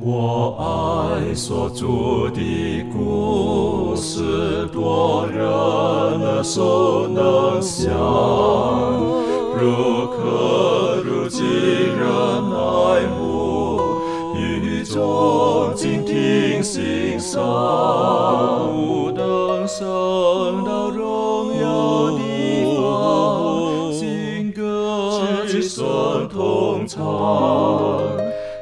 我爱所著的故事，多人耳熟能详，如可如今人爱慕，语中静听欣赏，不能升到荣耀地方，新歌之声同唱。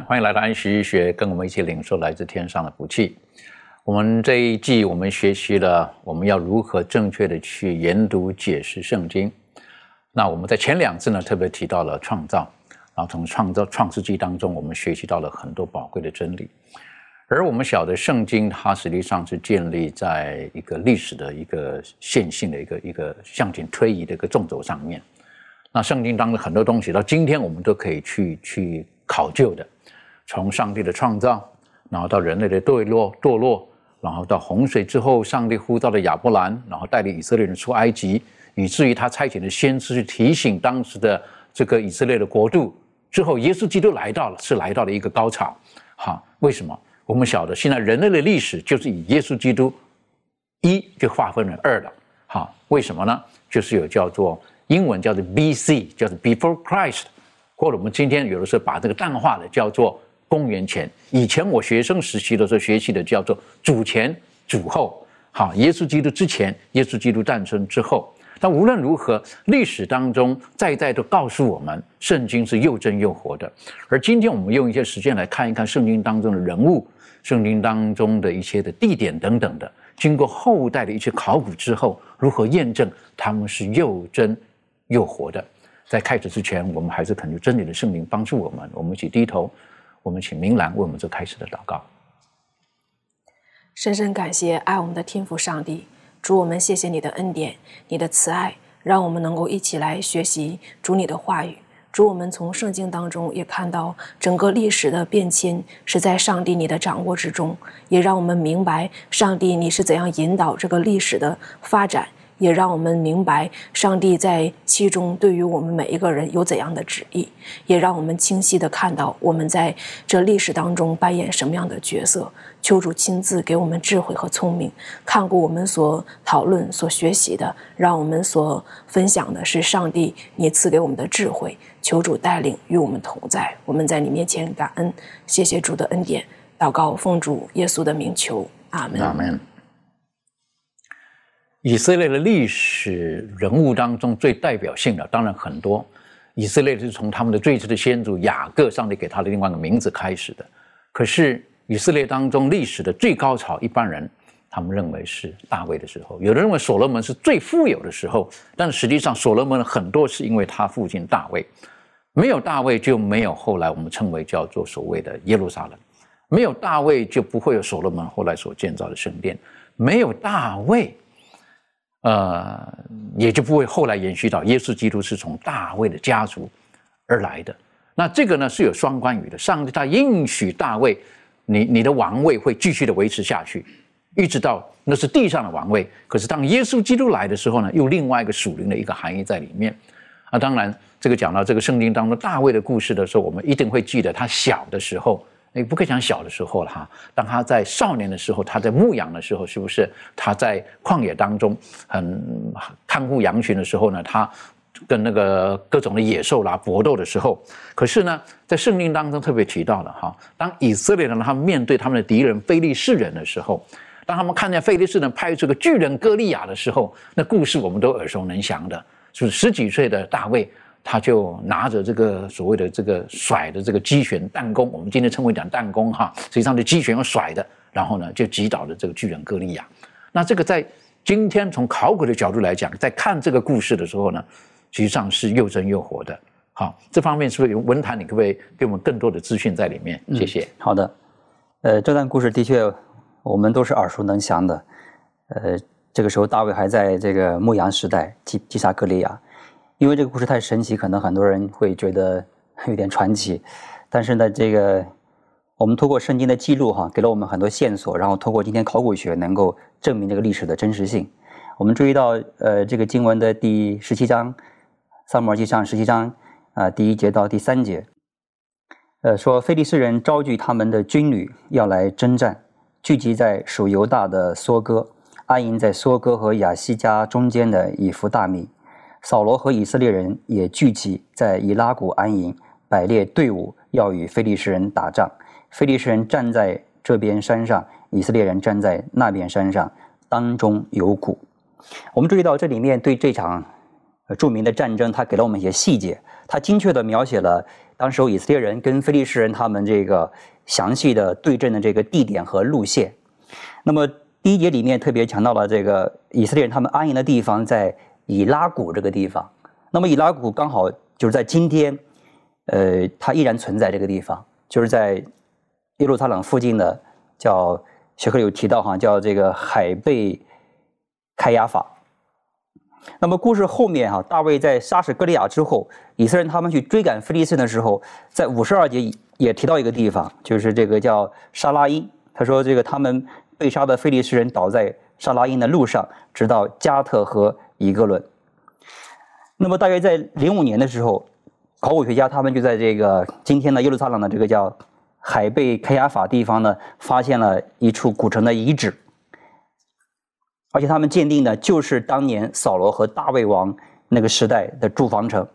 欢迎来到安息医学，跟我们一起领受来自天上的福气。我们这一季我们学习了我们要如何正确的去研读解释圣经。那我们在前两次呢特别提到了创造，然后从创造创世纪当中我们学习到了很多宝贵的真理。而我们晓得圣经它实际上是建立在一个历史的一个线性的一个一个向前推移的一个纵轴上面。那圣经当中很多东西到今天我们都可以去去考究的，从上帝的创造，然后到人类的堕落堕落，然后到洪水之后，上帝呼召的亚伯兰，然后带领以色列人出埃及，以至于他差遣的先知去提醒当时的这个以色列的国度。之后，耶稣基督来到了，是来到了一个高潮。哈，为什么？我们晓得，现在人类的历史就是以耶稣基督一就划分了二了。哈，为什么呢？就是有叫做英文叫做 B.C.，叫做 Before Christ，或者我们今天有的时候把这个淡化的叫做公元前。以前我学生时期的时候学习的叫做主前、主后。好，耶稣基督之前，耶稣基督诞生之后。但无论如何，历史当中在在都告诉我们，圣经是又真又活的。而今天我们用一些时间来看一看圣经当中的人物，圣经当中的一些的地点等等的，经过后代的一些考古之后，如何验证他们是又真又活的。在开始之前，我们还是恳求真理的圣灵帮助我们，我们一起低头，我们请明兰为我们做开始的祷告。深深感谢爱我们的天父上帝，主我们谢谢你的恩典，你的慈爱，让我们能够一起来学习主你的话语。主我们从圣经当中也看到整个历史的变迁是在上帝你的掌握之中，也让我们明白上帝你是怎样引导这个历史的发展。也让我们明白上帝在其中对于我们每一个人有怎样的旨意，也让我们清晰的看到我们在这历史当中扮演什么样的角色。求主亲自给我们智慧和聪明，看过我们所讨论、所学习的，让我们所分享的是上帝你赐给我们的智慧。求主带领与我们同在，我们在你面前感恩，谢谢主的恩典。祷告奉主耶稣的名求，阿门。阿门。以色列的历史人物当中最代表性的，当然很多。以色列是从他们的最初的先祖雅各，上帝给他的另外一个名字开始的。可是以色列当中历史的最高潮，一般人他们认为是大卫的时候，有的认为所罗门是最富有的时候，但实际上所罗门很多是因为他父亲大卫，没有大卫就没有后来我们称为叫做所谓的耶路撒冷，没有大卫就不会有所罗门后来所建造的圣殿，没有大卫。呃，也就不会后来延续到耶稣基督是从大卫的家族而来的。那这个呢是有双关语的。上帝他应许大卫，你你的王位会继续的维持下去，一直到那是地上的王位。可是当耶稣基督来的时候呢，又另外一个属灵的一个含义在里面。啊，当然这个讲到这个圣经当中大卫的故事的时候，我们一定会记得他小的时候。你不可以讲小的时候了哈，当他在少年的时候，他在牧羊的时候，是不是他在旷野当中很看护羊群的时候呢？他跟那个各种的野兽啦搏斗的时候，可是呢，在圣经当中特别提到了哈，当以色列人他们面对他们的敌人非利士人的时候，当他们看见非利士人派出个巨人歌利亚的时候，那故事我们都耳熟能详的，就是十几岁的大卫，他就拿着这个所谓的这个甩的这个机旋弹弓，我们今天称为讲弹弓哈，实际上是击拳用甩的，然后呢就击倒了这个巨人歌利亚。那这个在今天从考古的角度来讲，在看这个故事的时候呢，实际上是又真又活的。好，这方面是不是有文坛？你可不可以给我们更多的资讯在里面？谢谢。好的，呃，这段故事的确我们都是耳熟能详的。呃，这个时候大卫还在这个牧羊时代击击杀歌利亚，因为这个故事太神奇，可能很多人会觉得 有点传奇。但是呢，这个我们通过圣经的记录哈，给了我们很多线索，然后通过今天考古学能够证明这个历史的真实性。我们注意到，呃，这个经文的第十七章，撒母耳记上十七章啊，第一节到第三节，呃，说非利士人召集他们的军旅要来征战，聚集在属犹大的梭哥，安营在梭哥和亚西加中间的以弗大米。扫罗和以色列人也聚集在以拉谷安营，摆列队伍要与非利士人打仗。非利士人站在这边山上，以色列人站在那边山上，当中有谷。我们注意到这里面对这场著名的战争，他给了我们一些细节，他精确地描写了当时以色列人跟非利士人他们这个详细的对阵的这个地点和路线。那么第一节里面特别强调了这个以色列人他们安营的地方在以拉谷这个地方。那么以拉谷刚好就是在今天，呃，它依然存在这个地方，就是在耶路撒冷附近的叫学科有提到哈，叫这个海贝。开亚法。那么故事后面哈，大卫在杀死歌利亚之后，以色列人他们去追赶非利士的时候，在五十二节也提到一个地方，就是这个叫沙拉因。他说这个他们被杀的非利士人倒在沙拉因的路上，直到加特和一个论。那么大约在零五年的时候，考古学家他们就在这个今天的耶路撒冷的这个叫海贝开亚法地方呢，发现了一处古城的遗址。而且他们鉴定的就是当年扫罗和大卫王那个时代的住房城，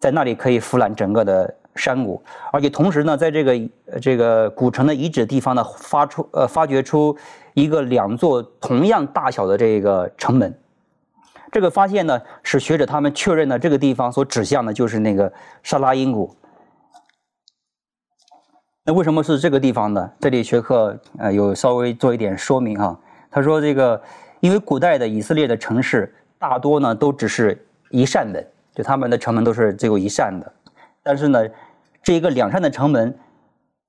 在那里可以俯览整个的山谷，而且同时呢，在这个这个古城的遗址地方呢，发出呃发掘出一个两座同样大小的这个城门，这个发现呢，使学者他们确认了这个地方所指向的就是那个沙拉因谷。那为什么是这个地方呢？这里学科呃有稍微做一点说明哈。他说：“这个，因为古代的以色列的城市大多呢都只是一扇门，就他们的城门都是只有一扇的。但是呢，这一个两扇的城门，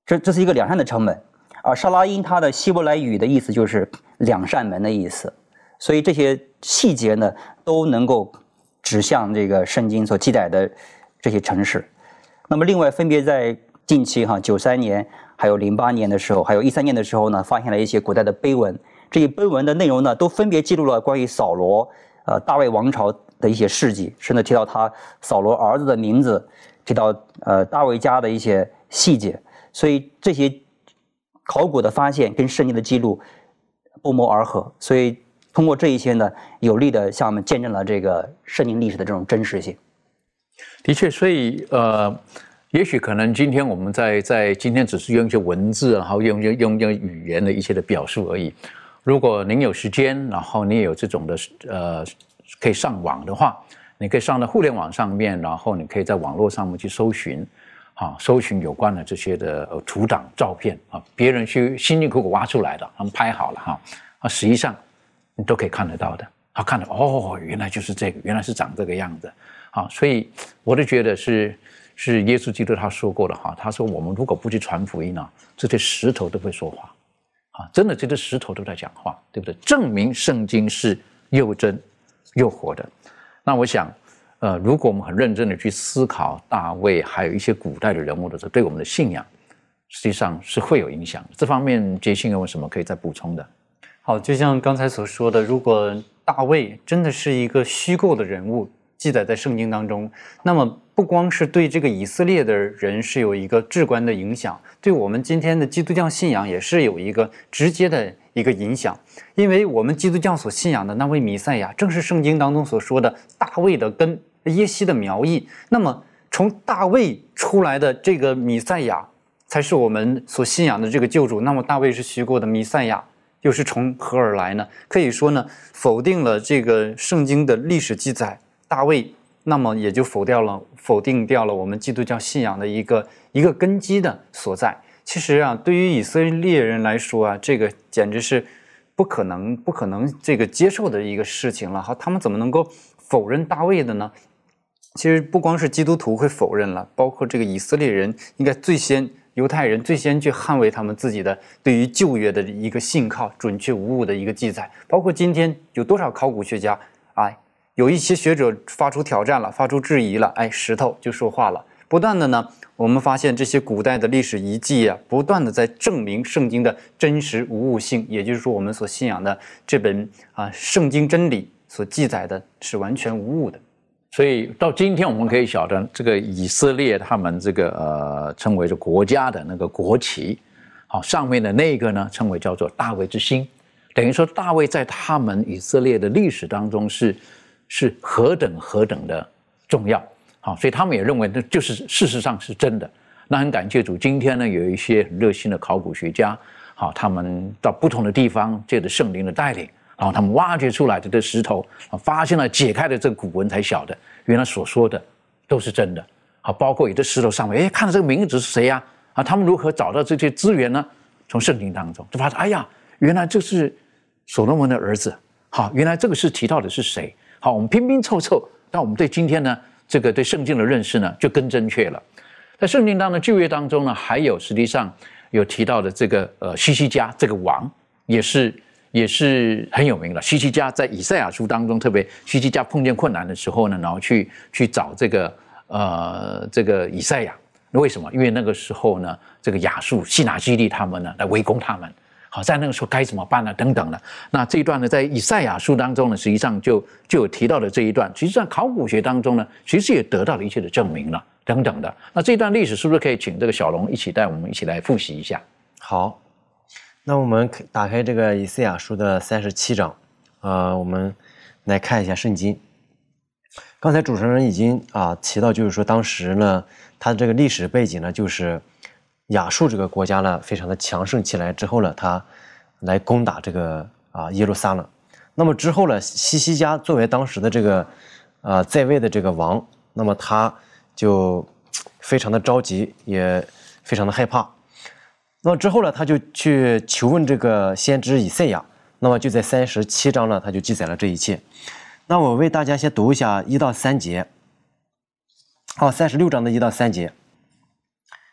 这这是一个两扇的城门。而沙拉因它的希伯来语的意思就是两扇门的意思。所以这些细节呢都能够指向这个圣经所记载的这些城市。那么另外分别在近期哈九三年还有零八年的时候，还有一三年的时候呢，发现了一些古代的碑文。”这些碑文的内容呢，都分别记录了关于扫罗，呃，大卫王朝的一些事迹，甚至提到他扫罗儿子的名字，提到呃大卫家的一些细节。所以这些考古的发现跟圣经的记录不谋而合。所以通过这一些呢，有力的向我们见证了这个圣经历史的这种真实性。的确，所以呃，也许可能今天我们在在今天只是用一些文字，然后用用用用语言的一些的表述而已。如果您有时间，然后你也有这种的呃，可以上网的话，你可以上到互联网上面，然后你可以在网络上面去搜寻，啊，搜寻有关的这些的图档、照片啊，别人去辛辛苦苦挖出来的，他们拍好了哈，啊，实际上你都可以看得到的，啊，看到哦，原来就是这个，原来是长这个样子，啊，所以我都觉得是是耶稣基督他说过的哈，他说我们如果不去传福音呢，这些石头都会说话。啊，真的，这些石头都在讲话，对不对？证明圣经是又真又活的。那我想，呃，如果我们很认真的去思考大卫，还有一些古代的人物的时候，对我们的信仰，实际上是会有影响。这方面，杰信有什么可以再补充的？好，就像刚才所说的，如果大卫真的是一个虚构的人物。记载在圣经当中，那么不光是对这个以色列的人是有一个至关的影响，对我们今天的基督教信仰也是有一个直接的一个影响，因为我们基督教所信仰的那位弥赛亚，正是圣经当中所说的大卫的根，耶西的苗裔。那么从大卫出来的这个弥赛亚，才是我们所信仰的这个救主。那么大卫是虚构的，弥赛亚又是从何而来呢？可以说呢，否定了这个圣经的历史记载，大卫，那么也就否掉了，否定掉了我们基督教信仰的一个一个根基的所在。其实啊，对于以色列人来说啊，这个简直是不可能、不可能这个接受的一个事情了哈。他们怎么能够否认大卫的呢？其实不光是基督徒会否认了，包括这个以色列人，应该最先犹太人最先去捍卫他们自己的对于旧约的一个信靠、准确无误的一个记载。包括今天有多少考古学家，哎，有一些学者发出挑战了，发出质疑了，哎，石头就说话了，不断的呢。我们发现这些古代的历史遗迹啊，不断的在证明圣经的真实无误性，也就是说，我们所信仰的这本啊圣经真理所记载的是完全无误的。所以到今天，我们可以晓得，这个以色列他们这个呃称为是国家的那个国旗，好上面的那个呢称为叫做大卫之星，等于说大卫在他们以色列的历史当中是是何等何等的重要。好，所以他们也认为那就是事实上是真的。那很感谢主，今天呢有一些很热心的考古学家，好，他们到不同的地方借着圣灵的带领，然后他们挖掘出来的这石头，发现了解开的这个古文，才晓得原来所说的都是真的。好，包括有的石头上面，哎，看到这个名字是谁呀？啊，他们如何找到这些资源呢？从圣经当中就发现，哎呀，原来这是所罗门的儿子。好，原来这个是提到的是谁？好，我们拼拼凑凑，但我们对今天呢？这个对圣经的认识呢，就更正确了。在圣经当中旧约当中呢，还有实际上有提到的这个呃西西家这个王，也是也是很有名的。西西家在以赛亚书当中，特别西西家碰见困难的时候呢，然后去去找这个呃这个以赛亚。那为什么？因为那个时候呢，这个亚述西拿基利他们呢来围攻他们。好，在那个时候该怎么办呢？等等的。那这一段呢，在以赛亚书当中呢，实际上就就有提到的这一段。实际上，考古学当中呢，其实也得到了一切的证明了，等等的。那这一段历史是不是可以请这个小龙一起带我们一起来复习一下？好，那我们打开这个以赛亚书的三十七章，啊，我们来看一下圣经。刚才主持人已经啊提到，就是说当时呢，它的这个历史背景呢，就是。亚述这个国家呢，非常的强盛起来之后呢，他来攻打这个啊耶路撒冷。那么之后呢，西西家作为当时的这个啊在位的这个王，那么他就非常的着急，也非常的害怕。那么之后呢，他就去求问这个先知以赛亚。那么就在三十七章呢，他就记载了这一切。那我为大家先读一下一到三节。哦，三十六章的一到三节。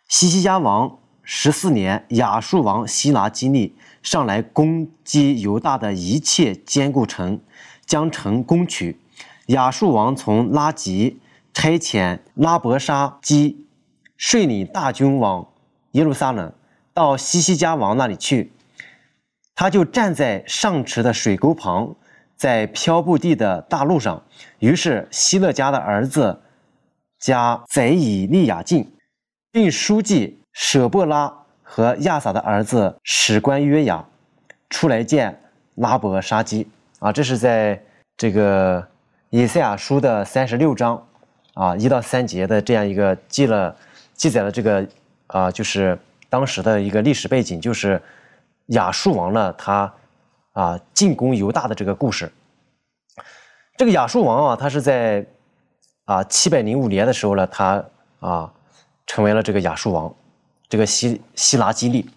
西西家王十四年，亚述王希拿基利上来攻击犹大的一切坚固城，将城攻取。亚述王从拉吉差遣拉伯沙基率领大军往耶路撒冷，到西西家王那里去。他就站在上池的水沟旁，在飘布地的大路上。于是希勒家的儿子加贼以利亚进。并书记舍布拉和亚撒的儿子史官约雅出来见拉伯沙基啊，这是在这个以赛亚书的三十六章啊一到三节的这样一个记了记载了这个啊，就是当时的一个历史背景，就是亚述王呢他啊进攻犹大的这个故事。这个亚述王啊，他是在啊七百零五年的时候呢，他啊。成为了这个亚述王，这个希希拉基利，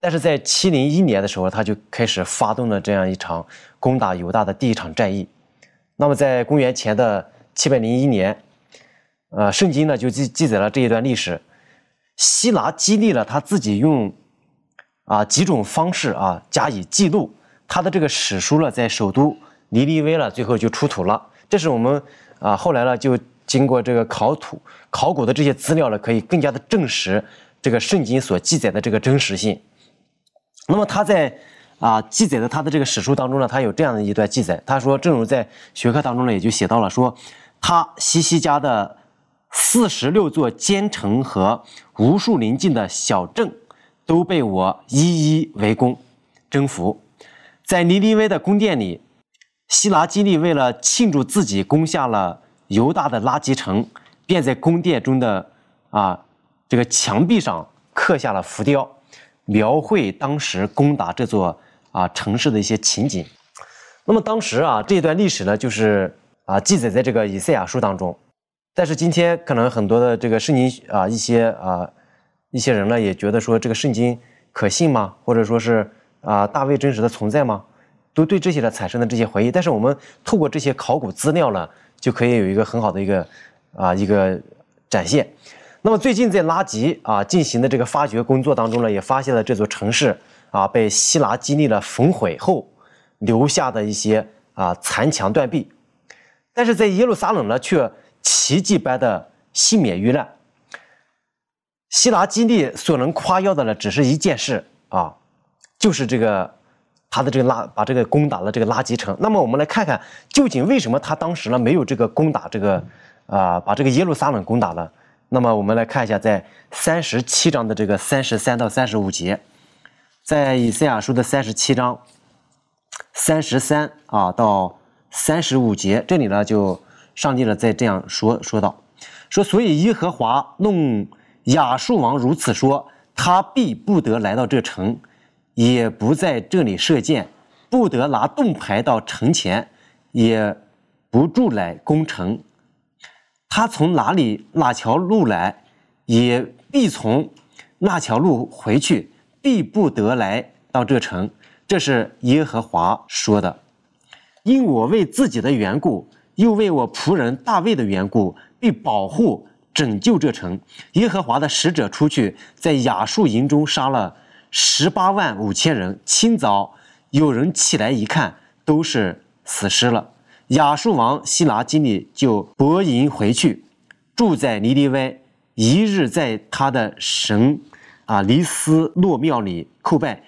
但是在七零一年的时候，他就开始发动了这样一场攻打犹大的第一场战役。那么在公元前的七百零一年，呃，圣经呢就记记载了这一段历史。希拉基利了他自己用啊几种方式啊加以记录他的这个史书了，在首都尼尼微了，最后就出土了。这是我们啊后来呢就。经过这个考土、考古的这些资料呢，可以更加的证实这个圣经所记载的这个真实性。那么他在啊记载的他的这个史书当中呢，他有这样的一段记载，他说，正如在学科当中呢，也就写到了说，他西西家的四十六座坚城和无数邻近的小镇都被我一一围攻征服，在尼尼微的宫殿里，希拉基利为了庆祝自己攻下了。犹大的垃圾城，便在宫殿中的啊这个墙壁上刻下了浮雕，描绘当时攻打这座啊城市的一些情景。那么当时啊这段历史呢，就是啊记载在这个以赛亚书当中。但是今天可能很多的这个圣经啊一些啊一些人呢也觉得说这个圣经可信吗？或者说是啊大卫真实的存在吗？都对这些呢产生了这些怀疑。但是我们透过这些考古资料呢，就可以有一个很好的一个啊一个展现。那么最近在拉吉啊进行的这个发掘工作当中呢，也发现了这座城市啊被希拉基利了焚毁后留下的一些啊残墙断壁，但是在耶路撒冷呢却奇迹般的幸免于难。希拉基利所能夸耀的呢，只是一件事啊，就是这个他的这个拉把这个攻打了这个拉吉城。那么我们来看看，究竟为什么他当时呢没有这个攻打这个啊把这个耶路撒冷攻打了？那么我们来看一下，在三十七章的这个三十三到三十五节，在以赛亚书的三十七章三十三啊到三十五节，这里呢就上帝呢在这样说说道，说所以耶和华弄。亚述王如此说：“他必不得来到这城，也不在这里射箭，不得拿盾牌到城前，也不住来攻城。他从哪里哪条路来，也必从那条路回去，必不得来到这城。”这是耶和华说的。因我为自己的缘故，又为我仆人大卫的缘故，必保护。拯救这城，耶和华的使者出去，在亚述营中杀了十八万五千人。清早有人起来一看，都是死尸了。亚述王希拿基利就泊营回去，住在尼尼微，一日在他的神啊尼斯洛庙里叩拜。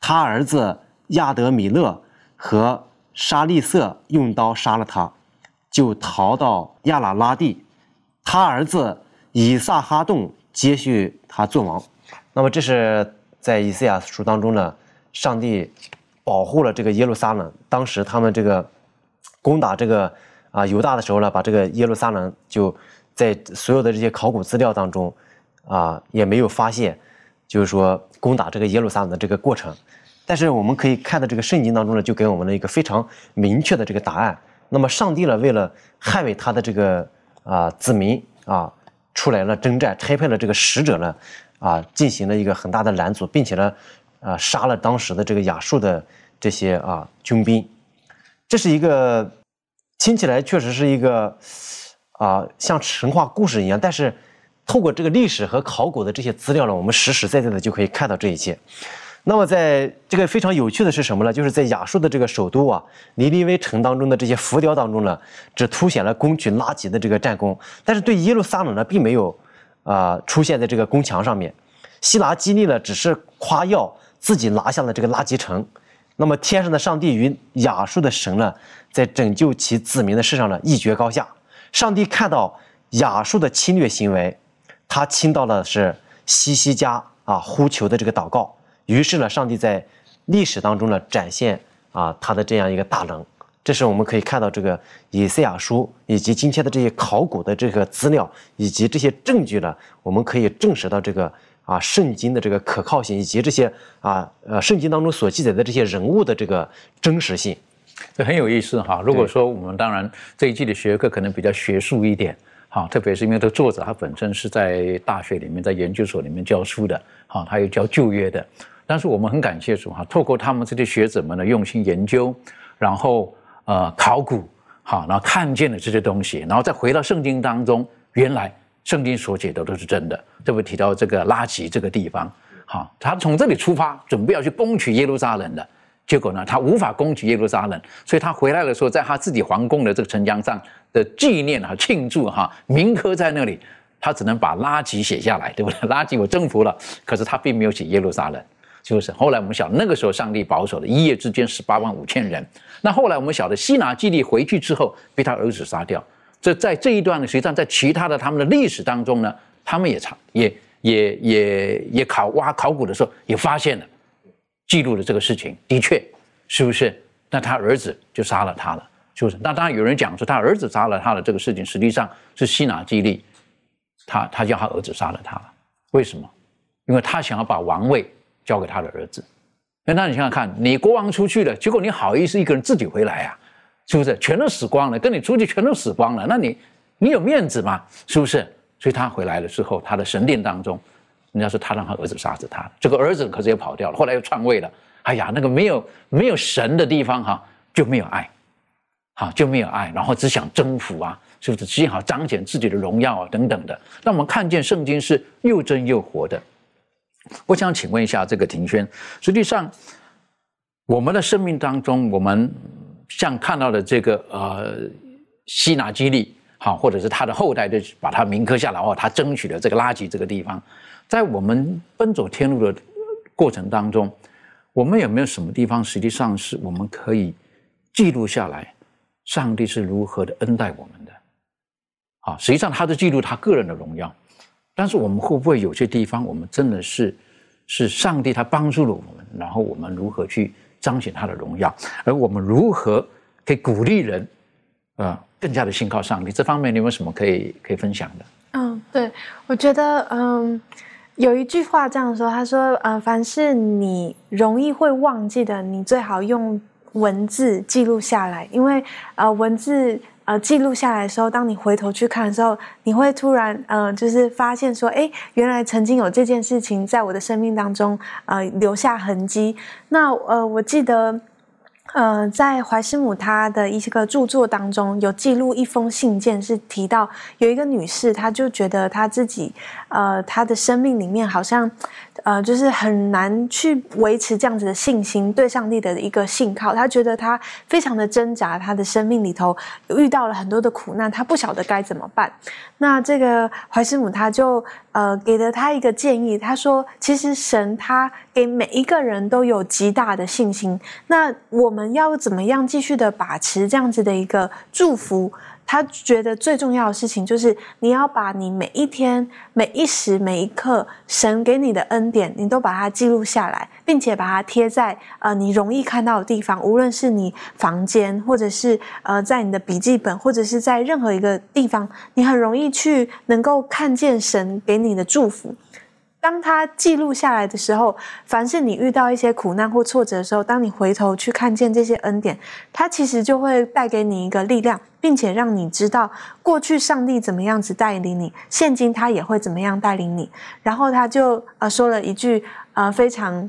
他儿子亚德米勒和沙利色用刀杀了他，就逃到亚拉拉地。他儿子以撒哈洞接续他做王，那么这是在以赛亚书当中呢，上帝保护了这个耶路撒冷。当时他们这个攻打这个啊犹大的时候呢，把这个耶路撒冷就在所有的这些考古资料当中啊也没有发现，就是说攻打这个耶路撒冷的这个过程。但是我们可以看到这个圣经当中呢，就给我们了一个非常明确的这个答案。那么上帝呢，为了捍卫他的这个。啊，子民啊，出来了征战，差派了这个使者呢，啊，进行了一个很大的拦阻，并且呢，啊，杀了当时的这个亚述的这些啊军兵。这是一个听起来确实是一个啊像神话故事一样，但是透过这个历史和考古的这些资料呢，我们实实在在的就可以看到这一切。那么，在这个非常有趣的是什么呢？就是在亚述的这个首都啊，尼尼微城当中的这些浮雕当中呢，只凸显了攻取拉吉的这个战功，但是对耶路撒冷呢，并没有啊出现在这个宫墙上面。希拉基利呢，只是夸耀自己拿下了这个拉吉城。那么，天上的上帝与亚述的神呢，在拯救其子民的事上呢，一决高下。上帝看到亚述的侵略行为，他听到了是西西家啊呼求的这个祷告。于是呢，上帝在历史当中呢展现啊他的这样一个大能，这是我们可以看到这个以赛亚书以及今天的这些考古的这个资料以及这些证据呢，我们可以证实到这个啊圣经的这个可靠性以及这些啊呃圣经当中所记载的这些人物的这个真实性，这很有意思哈。如果说我们当然这一季的学科可能比较学术一点。好，特别是因为这个作者他本身是在大学里面、在研究所里面教书的，好，他又教旧约的。但是我们很感谢主哈，透过他们这些学者们的用心研究，然后呃考古，好，然后看见了这些东西，然后再回到圣经当中，原来圣经所写的都是真的。特别提到这个拉吉这个地方，好，他从这里出发，准备要去攻取耶路撒冷的。结果呢，他无法攻取耶路撒冷，所以他回来的时候，在他自己皇宫的这个城墙上的纪念和、庆祝哈，铭刻在那里，他只能把拉吉写下来，对不对？拉吉我征服了，可是他并没有写耶路撒冷，就是后来我们晓得，那个时候上帝保守的一夜之间十八万五千人。那后来我们晓得，西拿基利回去之后被他儿子杀掉。这在这一段呢，实际上在其他的他们的历史当中呢，他们也查也也也也考挖考古的时候也发现了。记录了这个事情，的确，是不是？那他儿子就杀了他了，是不是？那当然有人讲说他儿子杀了他的这个事情，实际上是西拿基利，他他叫他儿子杀了他了，为什么？因为他想要把王位交给他的儿子。那你想想看，你国王出去了，结果你好意思一个人自己回来啊？是不是？全都死光了，跟你出去全都死光了，那你你有面子吗？是不是？所以他回来了之后，他的神殿当中，人家说他让他儿子杀死他，这个儿子可是也跑掉了，后来又篡位了。哎呀，那个没有没有神的地方哈，就没有爱，好就没有爱，然后只想征服啊，是不是？只好彰显自己的荣耀啊等等的。那我们看见圣经是又真又活的。我想请问一下这个庭轩，实际上我们的生命当中，我们像看到的这个呃希拿基利，好，或者是他的后代就把他铭刻下来，哦，他争取了这个垃圾这个地方，在我们奔走天路的过程当中，我们有没有什么地方实际上是我们可以记录下来，上帝是如何的恩待我们的？啊，实际上他是记录他个人的荣耀。但是我们会不会有些地方，我们真的是是上帝他帮助了我们，然后我们如何去彰显他的荣耀，而我们如何可以鼓励人啊，更加的信靠上帝？这方面你有没有什么可以可以分享的？嗯，对，我觉得嗯，有一句话这样说，他说呃，凡是你容易会忘记的，你最好用文字记录下来，因为呃文字。呃，记录下来的时候，当你回头去看的时候，你会突然，呃，就是发现说，哎，原来曾经有这件事情在我的生命当中，呃，留下痕迹。那，呃，我记得。呃，在怀斯姆他的一些个著作当中，有记录一封信件，是提到有一个女士，她就觉得她自己，呃，她的生命里面好像，呃，就是很难去维持这样子的信心，对上帝的一个信靠。她觉得她非常的挣扎，她的生命里头遇到了很多的苦难，她不晓得该怎么办。那这个怀斯姆他就。呃，给了他一个建议，他说：“其实神他给每一个人都有极大的信心，那我们要怎么样继续的把持这样子的一个祝福？”他觉得最重要的事情就是你要把你每一天、每一时、每一刻神给你的恩典，你都把它记录下来，并且把它贴在呃你容易看到的地方，无论是你房间，或者是呃在你的笔记本，或者是在任何一个地方，你很容易去能够看见神给你的祝福。当他记录下来的时候，凡是你遇到一些苦难或挫折的时候，当你回头去看见这些恩典，他其实就会带给你一个力量，并且让你知道过去上帝怎么样子带领你，现今他也会怎么样带领你。然后他就呃说了一句呃非常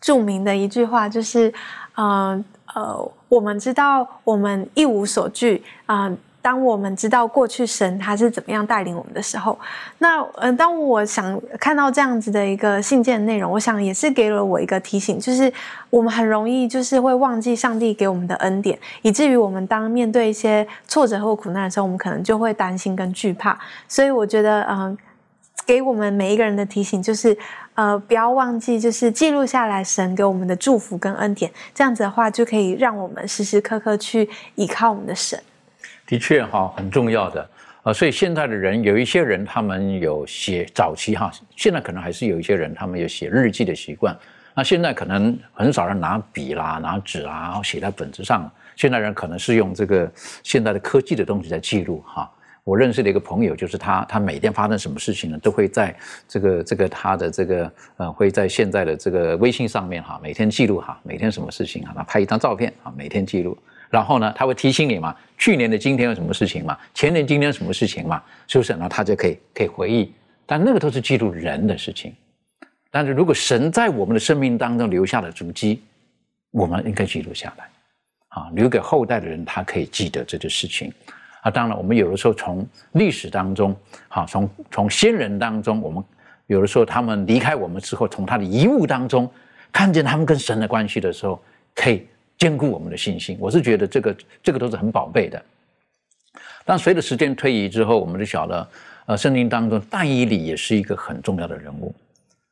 著名的一句话，就是呃呃，我们知道我们一无所惧啊。当我们知道过去神他是怎么样带领我们的时候，那呃，当我想看到这样子的一个信件内容，我想也是给了我一个提醒，就是我们很容易就是会忘记上帝给我们的恩典，以至于我们当面对一些挫折或苦难的时候，我们可能就会担心跟惧怕。所以我觉得，嗯，给我们每一个人的提醒就是，呃，不要忘记，就是记录下来神给我们的祝福跟恩典，这样子的话就可以让我们时时刻刻去依靠我们的神。的确哈，很重要的啊，所以现在的人有一些人，他们有写早期哈，现在可能还是有一些人，他们有写日记的习惯。那现在可能很少人拿笔啦、拿纸啦，然后写在本子上。现在人可能是用这个现代的科技的东西在记录哈。我认识的一个朋友，就是他，他每天发生什么事情呢，都会在这个这个他的这个呃，会在现在的这个微信上面哈，每天记录哈，每天什么事情啊，他拍一张照片啊，每天记录。然后呢，他会提醒你嘛？去年的今天有什么事情嘛？前年今天什么事情嘛？是不是？那他就可以可以回忆。但那个都是记录人的事情。但是如果神在我们的生命当中留下了足迹，我们应该记录下来，啊，留给后代的人，他可以记得这件事情。啊，当然，我们有的时候从历史当中，哈，从从先人当中，我们有的时候他们离开我们之后，从他的遗物当中看见他们跟神的关系的时候，可以。兼顾我们的信心，我是觉得这个这个都是很宝贝的。但随着时间推移之后，我们就晓得，呃，圣经当中但以理也是一个很重要的人物。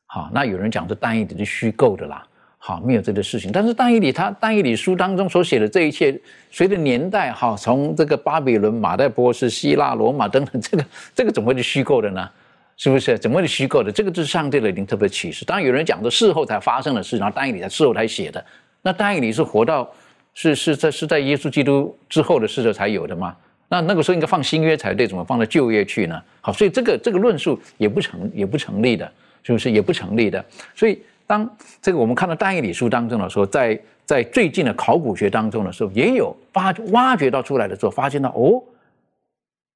好，那有人讲这但以理是虚构的啦，好，没有这个事情。但是但以理他但以理书当中所写的这一切，随着年代哈，从这个巴比伦、马代波斯、希腊、罗马等等，这个这个怎么会是虚构的呢？是不是？怎么会是虚构的？这个就是上帝的灵特别启示。当然有人讲的事后才发生的事，然后但以理在事后才写的。那但以理是活到是是在是在耶稣基督之后的世者才有的吗？那那个时候应该放新约才对，怎么放到旧约去呢？好，所以这个这个论述也不成也不成立的，是不是也不成立的？所以当这个我们看到大义理书当中的时候，在在最近的考古学当中的时候，也有发挖掘到出来的时候，发现到哦，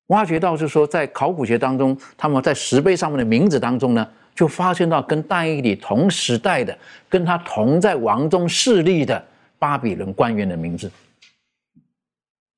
挖掘到是说在考古学当中，他们在石碑上面的名字当中呢，就发现到跟大义里同时代的，跟他同在王中势力的巴比伦官员的名字。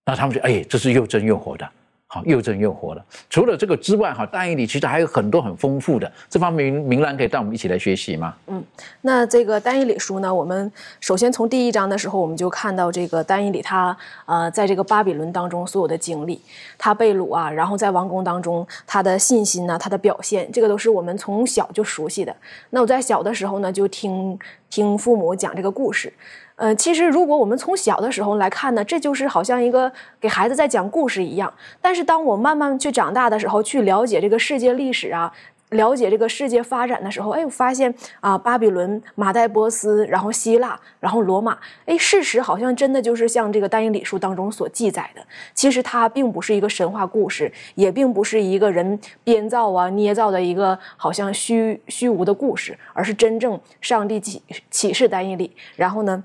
那他们就哎，这是又真又活的，好，又真又活的。除了这个之外，哈，大英里其实还有很多很丰富的这方面，明兰可以带我们一起来学习吗？嗯，那这个单一理书呢，我们首先从第一章的时候，我们就看到这个单一理他呃，在这个巴比伦当中所有的经历，他被掳啊，然后在王宫当中他的信心呢，他的表现，这个都是我们从小就熟悉的。那我在小的时候呢，就听听父母讲这个故事。呃，其实如果我们从小的时候来看呢，这就是好像一个给孩子在讲故事一样。但是当我慢慢去长大的时候，去了解这个世界历史啊，了解这个世界发展的时候，哎，我发现啊，巴比伦、马代波斯，然后希腊，然后罗马，哎，事实好像真的就是像这个《单音礼书》当中所记载的。其实它并不是一个神话故事，也并不是一个人编造啊、捏造的一个好像虚虚无的故事，而是真正上帝启启示单音里，然后呢。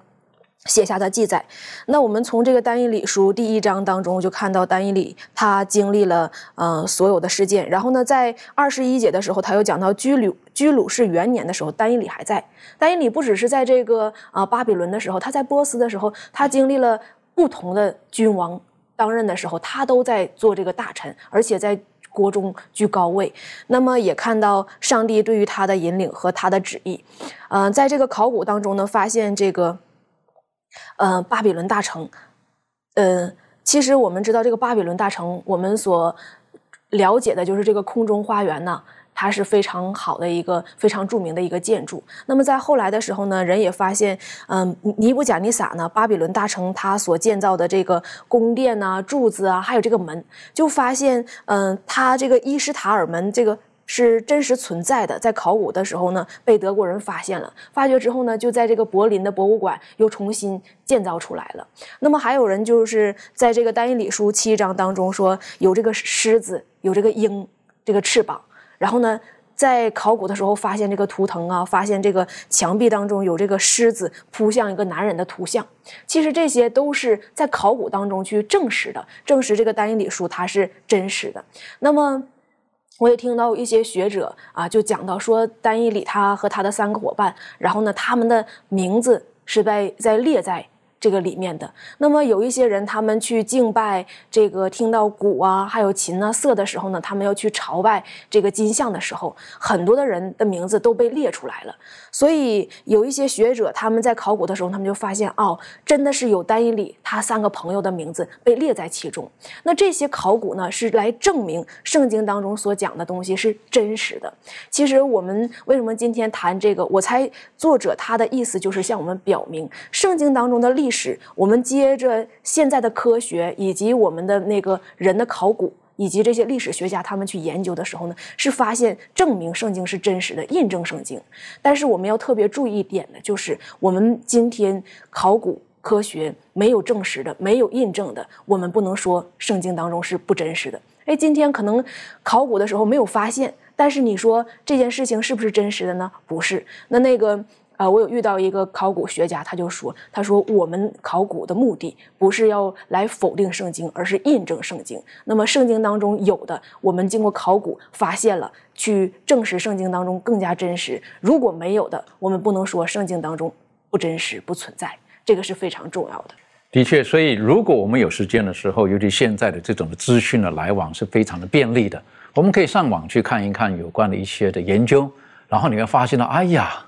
写下的记载，那我们从这个单一理书第一章当中就看到单一理他经历了呃所有的事件，然后呢，在二十一节的时候，他又讲到居鲁居鲁士元年的时候，单一理还在。单一理不只是在这个啊巴比伦的时候，他在波斯的时候，他经历了不同的君王当任的时候，他都在做这个大臣，而且在国中居高位。那么也看到上帝对于他的引领和他的旨意。嗯，在这个考古当中呢，发现这个。呃，巴比伦大城，呃，其实我们知道这个巴比伦大城，我们所了解的就是这个空中花园呢，它是非常好的一个非常著名的一个建筑。那么在后来的时候呢，人也发现，嗯，尼布贾尼撒呢，巴比伦大城他所建造的这个宫殿呐、柱子啊，还有这个门，就发现，嗯，他这个伊什塔尔门这个。是真实存在的，在考古的时候呢，被德国人发现了。发掘之后呢，就在这个柏林的博物馆又重新建造出来了。那么还有人就是在这个单一礼书七章当中说，有这个狮子，有这个鹰，这个翅膀。然后呢，在考古的时候发现这个图腾啊，发现这个墙壁当中有这个狮子扑向一个男人的图像。其实这些都是在考古当中去证实的，证实这个单一礼书它是真实的。那么。我也听到一些学者啊，就讲到说，丹伊里他和他的三个伙伴，然后呢，他们的名字是在在列在。这个里面的，那么有一些人，他们去敬拜这个，听到鼓啊，还有琴啊、瑟的时候呢，他们要去朝拜这个金像的时候，很多的人的名字都被列出来了。所以有一些学者，他们在考古的时候，他们就发现，哦，真的是有丹伊里他三个朋友的名字被列在其中。那这些考古呢，是来证明圣经当中所讲的东西是真实的。其实我们为什么今天谈这个？我猜作者他的意思就是向我们表明，圣经当中的历。历史，我们接着现在的科学以及我们的那个人的考古，以及这些历史学家他们去研究的时候呢，是发现证明圣经是真实的，印证圣经。但是我们要特别注意一点的，就是我们今天考古科学没有证实的、没有印证的，我们不能说圣经当中是不真实的。哎，今天可能考古的时候没有发现，但是你说这件事情是不是真实的呢？不是。那那个。啊，我有遇到一个考古学家，他就说：“他说我们考古的目的不是要来否定圣经，而是印证圣经。那么圣经当中有的，我们经过考古发现了，去证实圣经当中更加真实。如果没有的，我们不能说圣经当中不真实、不存在。这个是非常重要的。的确，所以如果我们有时间的时候，尤其现在的这种资讯的来往是非常的便利的，我们可以上网去看一看有关的一些的研究，然后你会发现到，哎呀。”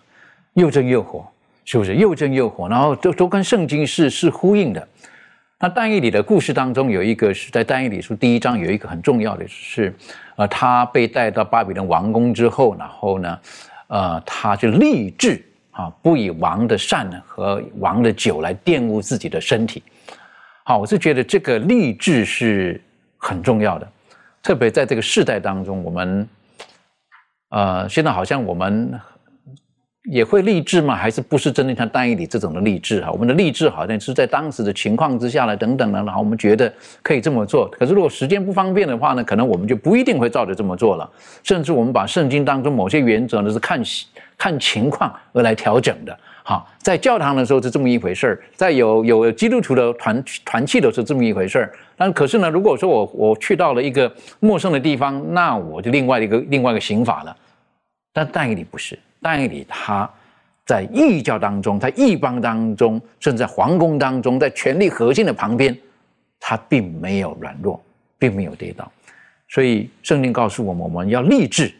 又真又活，是不是又真又活？然后都都跟圣经是是呼应的。那但以理的故事当中，有一个是在但以理书第一章有一个很重要的是，呃，他被带到巴比伦王宫之后，然后呢，呃，他就立志啊，不以王的善和王的酒来玷污自己的身体。好，我是觉得这个立志是很重要的，特别在这个世代当中，我们，呃，现在好像我们。也会励志吗？还是不是真的像单一里这种的励志哈？我们的励志好像是在当时的情况之下呢，等等的，然后我们觉得可以这么做。可是如果时间不方便的话呢，可能我们就不一定会照着这么做了。甚至我们把圣经当中某些原则呢是看看情况而来调整的。好，在教堂的时候是这么一回事儿，在有有基督徒的团团契的时候这么一回事儿。但可是呢，如果说我我去到了一个陌生的地方，那我就另外一个另外一个刑法了。但但以理不是。但以他在异教当中，在异邦当中，甚至在皇宫当中，在权力核心的旁边，他并没有软弱，并没有跌倒。所以圣经告诉我们，我们要立志，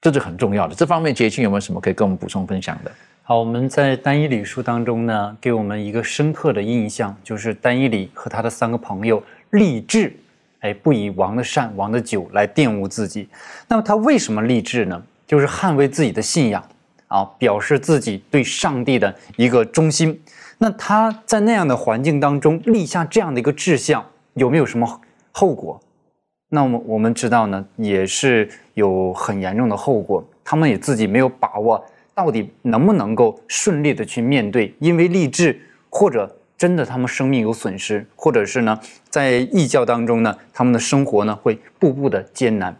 这是很重要的。这方面，节庆有没有什么可以跟我们补充分享的？好，我们在单一礼书当中呢，给我们一个深刻的印象，就是单一礼和他的三个朋友立志，哎，不以王的善、王的酒来玷污自己。那么他为什么立志呢？就是捍卫自己的信仰啊，表示自己对上帝的一个忠心。那他在那样的环境当中立下这样的一个志向，有没有什么后果？那么我们知道呢，也是有很严重的后果。他们也自己没有把握，到底能不能够顺利的去面对，因为立志或者真的他们生命有损失，或者是呢，在异教当中呢，他们的生活呢会步步的艰难。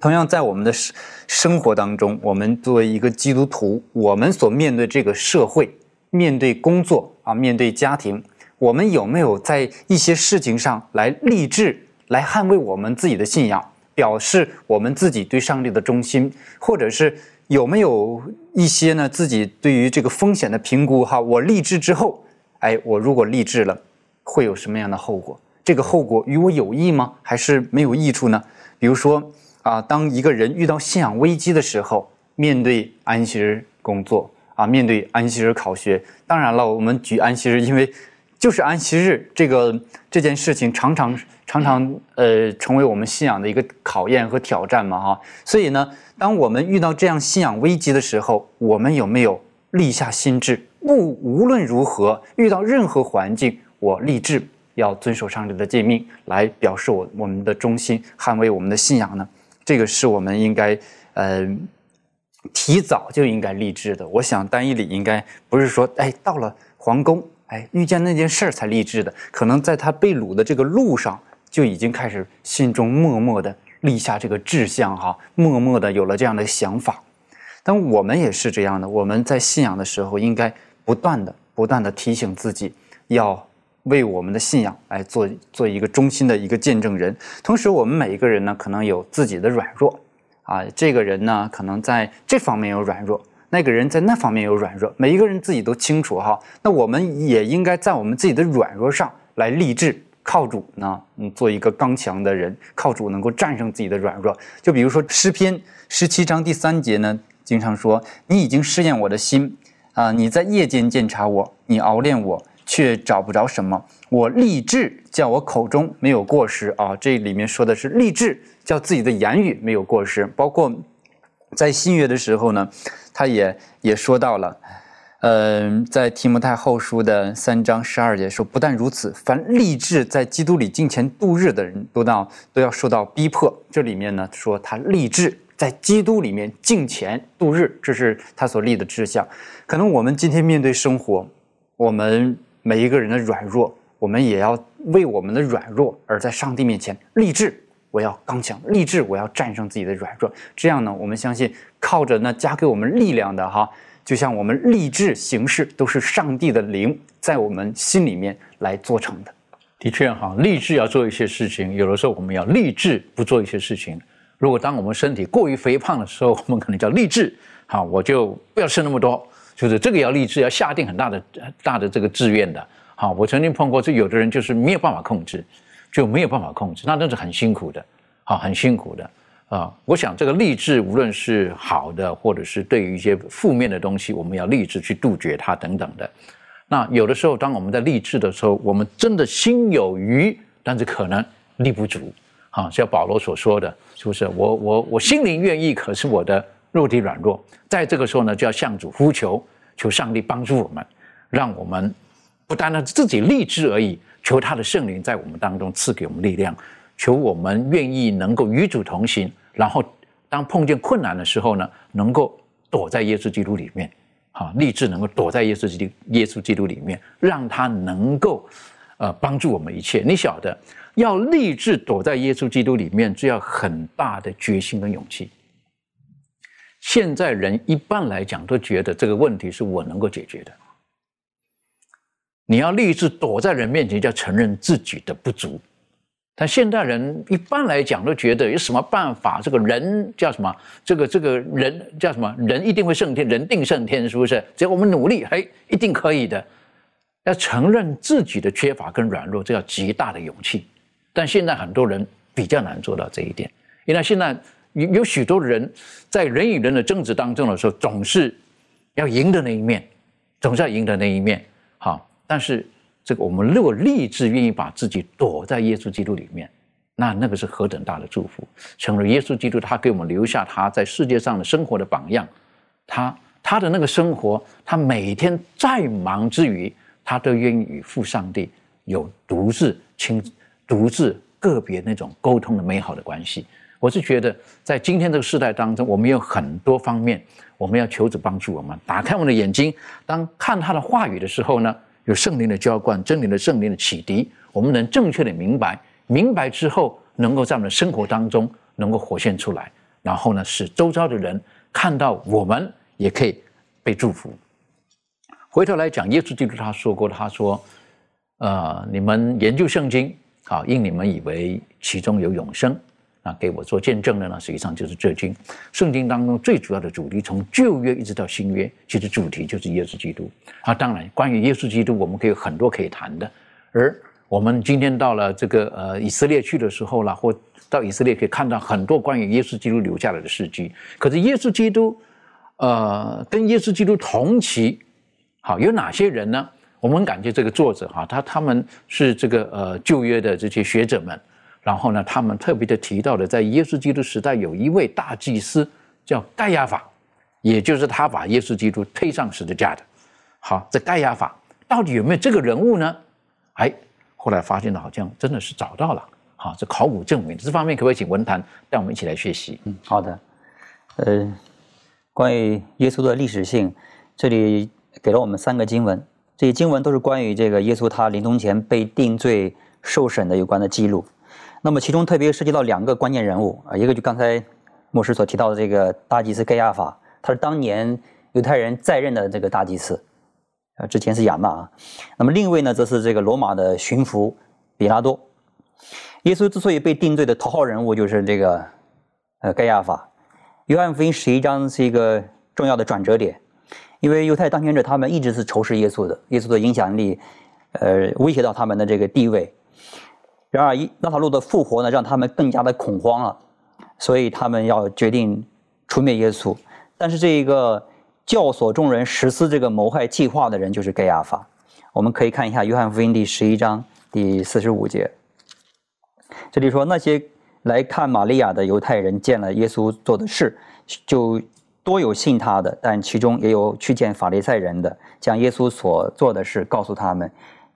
同样，在我们的生生活当中，我们作为一个基督徒，我们所面对这个社会，面对工作啊，面对家庭，我们有没有在一些事情上来立志，来捍卫我们自己的信仰，表示我们自己对上帝的忠心，或者是有没有一些呢自己对于这个风险的评估？哈，我立志之后，哎，我如果立志了，会有什么样的后果？这个后果与我有益吗？还是没有益处呢？比如说。啊，当一个人遇到信仰危机的时候，面对安息日工作啊，面对安息日考学，当然了，我们举安息日，因为就是安息日这个这件事情，常常常常呃，成为我们信仰的一个考验和挑战嘛，哈。所以呢，当我们遇到这样信仰危机的时候，我们有没有立下心志，不无论如何遇到任何环境，我立志要遵守上帝的诫命，来表示我我们的忠心，捍卫我们的信仰呢？这个是我们应该，呃，提早就应该立志的。我想，单一里应该不是说，哎，到了皇宫，哎，遇见那件事才立志的。可能在他被掳的这个路上，就已经开始心中默默的立下这个志向，哈，默默的有了这样的想法。但我们也是这样的，我们在信仰的时候，应该不断的、不断的提醒自己要。为我们的信仰来做做一个忠心的一个见证人，同时我们每一个人呢，可能有自己的软弱，啊，这个人呢，可能在这方面有软弱，那个人在那方面有软弱，每一个人自己都清楚哈。那我们也应该在我们自己的软弱上来立志，靠主呢，嗯，做一个刚强的人，靠主能够战胜自己的软弱。就比如说诗篇十七章第三节呢，经常说：“你已经试验我的心，啊，你在夜间监察我，你熬炼我。”却找不着什么。我立志叫我口中没有过失啊！这里面说的是立志叫自己的言语没有过失。包括在新约的时候呢，他也也说到了，嗯，在提摩太后书的三章十二节说，不但如此，凡立志在基督里敬虔度日的人都到都要受到逼迫。这里面呢说他立志在基督里面敬虔度日，这是他所立的志向。可能我们今天面对生活，我们。每一个人的软弱，我们也要为我们的软弱而在上帝面前立志。我要刚强，立志我要战胜自己的软弱。这样呢，我们相信靠着那加给我们力量的哈，就像我们立志行事，都是上帝的灵在我们心里面来做成的。的确哈，立志要做一些事情，有的时候我们要立志不做一些事情。如果当我们身体过于肥胖的时候，我们可能叫立志，好，我就不要吃那么多。就是这个要立志，要下定很大的大的这个志愿的。好，我曾经碰过，就有的人就是没有办法控制，就没有办法控制，那真是很辛苦的，好，很辛苦的啊。我想这个励志，无论是好的，或者是对于一些负面的东西，我们要立志去杜绝它等等的。那有的时候，当我们在励志的时候，我们真的心有余，但是可能力不足。好，像保罗所说的，是不是？我我我心灵愿意，可是我的。肉体软弱，在这个时候呢，就要向主呼求，求上帝帮助我们，让我们不单单自己立志而已，求他的圣灵在我们当中赐给我们力量，求我们愿意能够与主同行，然后当碰见困难的时候呢，能够躲在耶稣基督里面，好，立志能够躲在耶稣基督耶稣基督里面，让他能够呃帮助我们一切。你晓得，要立志躲在耶稣基督里面，就要很大的决心跟勇气。现在人一般来讲都觉得这个问题是我能够解决的。你要立志躲在人面前，就要承认自己的不足。但现代人一般来讲都觉得有什么办法？这个人叫什么？这个这个人叫什么？人一定会胜天，人定胜天，是不是？只要我们努力，嘿，一定可以的。要承认自己的缺乏跟软弱，这叫极大的勇气。但现在很多人比较难做到这一点，因为现在有有许多人在人与人的争执当中的时候，总是要赢的那一面，总是要赢的那一面。好，但是。这个我们如果立志愿意把自己躲在耶稣基督里面，那那个是何等大的祝福！成了耶稣基督，他给我们留下他在世界上的生活的榜样。他他的那个生活，他每天在忙之余，他都愿意与父上帝有独自亲、独自个别那种沟通的美好的关系。我是觉得，在今天这个时代当中，我们有很多方面，我们要求主帮助我们，打开我们的眼睛，当看他的话语的时候呢？有圣灵的浇灌，真理的圣灵的启迪，我们能正确的明白，明白之后，能够在我们的生活当中能够活现出来，然后呢，使周遭的人看到我们也可以被祝福。回头来讲，耶稣基督他说过，他说：“呃，你们研究圣经，好，因你们以为其中有永生。”那给我做见证的呢，实际上就是这经。圣经当中最主要的主题，从旧约一直到新约，其实主题就是耶稣基督。啊，当然，关于耶稣基督，我们可以有很多可以谈的。而我们今天到了这个呃以色列去的时候了，或到以色列可以看到很多关于耶稣基督留下来的事迹。可是耶稣基督，呃，跟耶稣基督同期，好有哪些人呢？我们感觉这个作者哈，他他们是这个呃旧约的这些学者们。然后呢，他们特别的提到的，在耶稣基督时代有一位大祭司叫盖亚法，也就是他把耶稣基督推上十字架的。好，这盖亚法到底有没有这个人物呢？哎，后来发现了，好像真的是找到了。好，这考古证明这方面，可不可以请文坛带我们一起来学习？嗯，好的。呃，关于耶稣的历史性，这里给了我们三个经文，这些经文都是关于这个耶稣他临终前被定罪受审的有关的记录。那么其中特别涉及到两个关键人物啊，一个就刚才牧师所提到的这个大祭司盖亚法，他是当年犹太人在任的这个大祭司，啊，之前是亚纳。那么另一位呢，则是这个罗马的巡抚比拉多。耶稣之所以被定罪的头号人物就是这个呃盖亚法。约翰福音十一章是一个重要的转折点，因为犹太当权者他们一直是仇视耶稣的，耶稣的影响力呃威胁到他们的这个地位。然而，一拉塔路的复活呢，让他们更加的恐慌了，所以他们要决定除灭耶稣。但是，这一个教唆众人实施这个谋害计划的人就是盖亚法。我们可以看一下《约翰福音》第十一章第四十五节，这里说：“那些来看玛利亚的犹太人见了耶稣做的事，就多有信他的，但其中也有去见法利赛人的，将耶稣所做的事告诉他们。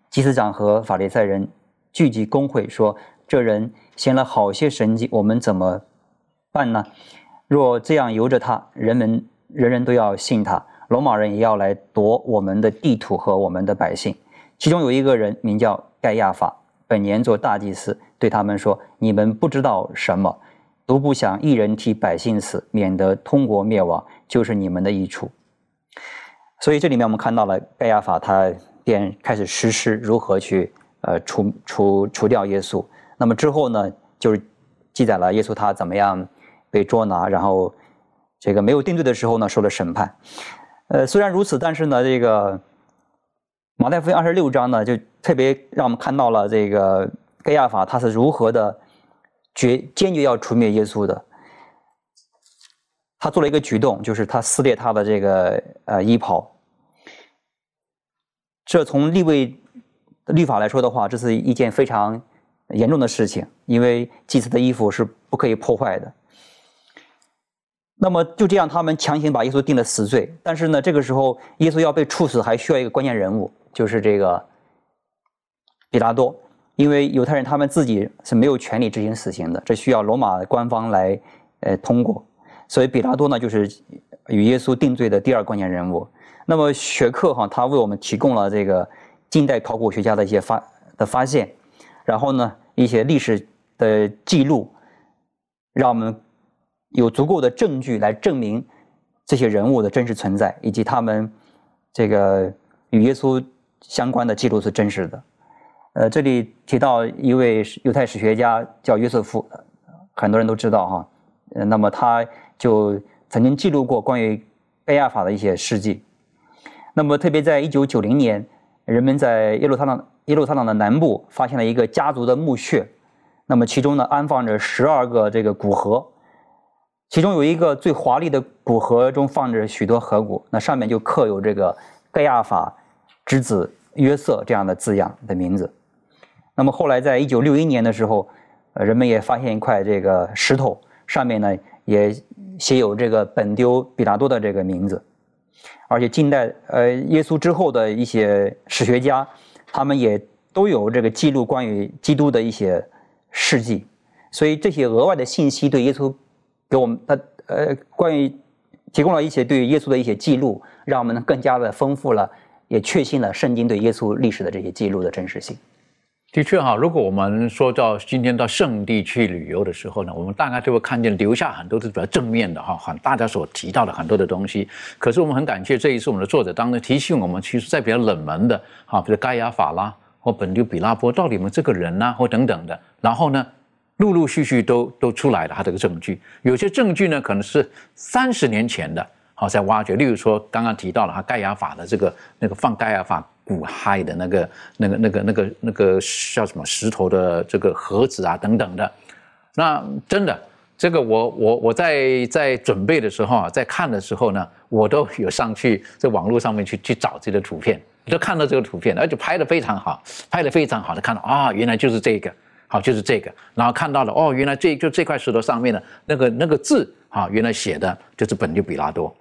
祭司长和法利赛人。”聚集工会说：“这人行了好些神迹，我们怎么办呢？若这样由着他，人们人人都要信他，罗马人也要来夺我们的地土和我们的百姓。其中有一个人名叫盖亚法，本年做大祭司，对他们说：你们不知道什么，独不想一人替百姓死，免得通国灭亡，就是你们的益处。所以这里面我们看到了盖亚法，他便开始实施如何去。”呃，除除除掉耶稣，那么之后呢，就是记载了耶稣他怎么样被捉拿，然后这个没有定罪的时候呢，受了审判。呃，虽然如此，但是呢，这个马太福音二十六章呢，就特别让我们看到了这个盖亚法他是如何的决坚决要除灭耶稣的。他做了一个举动，就是他撕裂他的这个呃衣袍。这从立位。律法来说的话，这是一件非常严重的事情，因为祭司的衣服是不可以破坏的。那么就这样，他们强行把耶稣定了死罪。但是呢，这个时候耶稣要被处死，还需要一个关键人物，就是这个比拉多。因为犹太人他们自己是没有权利执行死刑的，这需要罗马官方来呃通过。所以比拉多呢，就是与耶稣定罪的第二关键人物。那么学课哈，他为我们提供了这个近代考古学家的一些发的发现，然后呢一些历史的记录，让我们有足够的证据来证明这些人物的真实存在，以及他们这个与耶稣相关的记录是真实的。呃，这里提到一位犹太史学家叫约瑟夫，很多人都知道哈。呃，那么他就曾经记录过关于盖亚法的一些事迹。那么，特别在一九九零年，人们在耶路撒冷耶路撒冷的南部发现了一个家族的墓穴，那么其中呢安放着十二个这个骨盒，其中有一个最华丽的骨盒中放着许多骸骨，那上面就刻有这个盖亚法之子约瑟这样的字样的名字。那么后来在一九六一年的时候，人们也发现一块这个石头，上面呢也写有这个本丢比拉多的这个名字。而且近代，呃，耶稣之后的一些史学家，他们也都有这个记录关于基督的一些事迹，所以这些额外的信息对耶稣给我们的呃关于提供了一些对耶稣的一些记录，让我们更加的丰富了，也确信了圣经对耶稣历史的这些记录的真实性。的确哈，如果我们说到今天到圣地去旅游的时候呢，我们大概就会看见留下很多是比较正面的哈，很大家所提到的很多的东西。可是我们很感谢这一次我们的作者当中提醒我们，其实在比较冷门的哈，比如盖亚法拉或本丢比拉波，到底我们这个人呢或等等的，然后呢，陆陆续续都都出来了他这个证据。有些证据呢可能是三十年前的，好在挖掘。例如说刚刚提到了哈盖亚法的这个那个放盖亚法。骨骸的那个、那个、那个、那个、那个叫什么石头的这个盒子啊，等等的。那真的，这个我我我在在准备的时候啊，在看的时候呢，我都有上去在网络上面去去找这个图片，都看到这个图片，而且拍的非常好，拍的非常好的，看到啊，原来就是这个，好就是这个，然后看到了哦，原来这就这块石头上面的那个那个字啊，原来写的就是本就比拉多。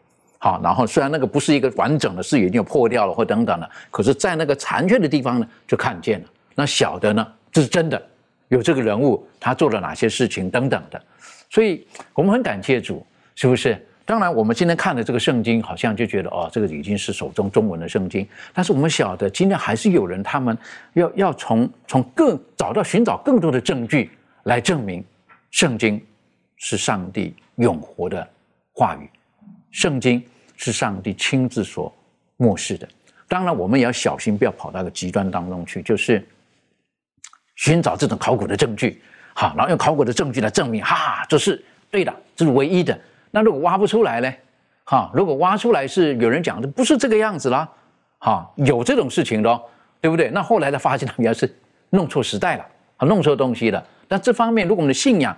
好，然后虽然那个不是一个完整的，是已经破掉了或等等的，可是，在那个残缺的地方呢，就看见了。那小的呢，这是真的，有这个人物，他做了哪些事情等等的，所以我们很感谢主，是不是？当然，我们今天看的这个圣经，好像就觉得哦，这个已经是手中中文的圣经，但是我们晓得，今天还是有人他们要要从从更找到寻找更多的证据来证明圣经是上帝永活的话语。圣经是上帝亲自所漠视的，当然我们也要小心，不要跑到个极端当中去，就是寻找这种考古的证据，好，然后用考古的证据来证明，哈，这是对的，这是唯一的。那如果挖不出来呢？哈，如果挖出来是有人讲的不是这个样子啦，哈，有这种事情的，对不对？那后来的发现，他们要是弄错时代了，弄错东西了。那这方面，如果我们的信仰，